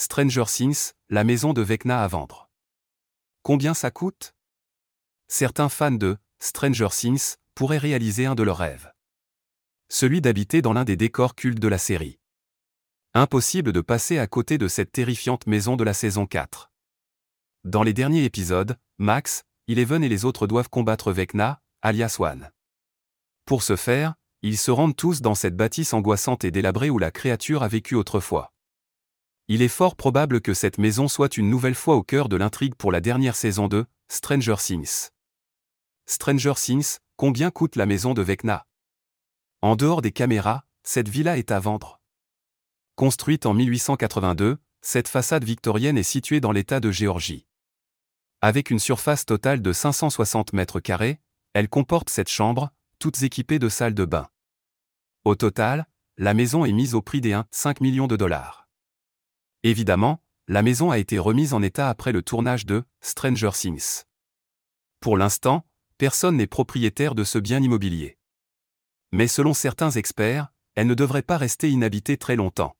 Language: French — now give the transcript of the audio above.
Stranger Things, la maison de Vecna à vendre. Combien ça coûte? Certains fans de Stranger Things pourraient réaliser un de leurs rêves. Celui d'habiter dans l'un des décors cultes de la série. Impossible de passer à côté de cette terrifiante maison de la saison 4. Dans les derniers épisodes, Max, Eleven et les autres doivent combattre Vecna, alias One. Pour ce faire, ils se rendent tous dans cette bâtisse angoissante et délabrée où la créature a vécu autrefois. Il est fort probable que cette maison soit une nouvelle fois au cœur de l'intrigue pour la dernière saison de Stranger Things. Stranger Things, combien coûte la maison de Vecna? En dehors des caméras, cette villa est à vendre. Construite en 1882, cette façade victorienne est située dans l'État de Géorgie. Avec une surface totale de 560 mètres carrés, elle comporte sept chambres, toutes équipées de salles de bain. Au total, la maison est mise au prix des 1,5 millions de dollars. Évidemment, la maison a été remise en état après le tournage de Stranger Things. Pour l'instant, personne n'est propriétaire de ce bien immobilier. Mais selon certains experts, elle ne devrait pas rester inhabitée très longtemps.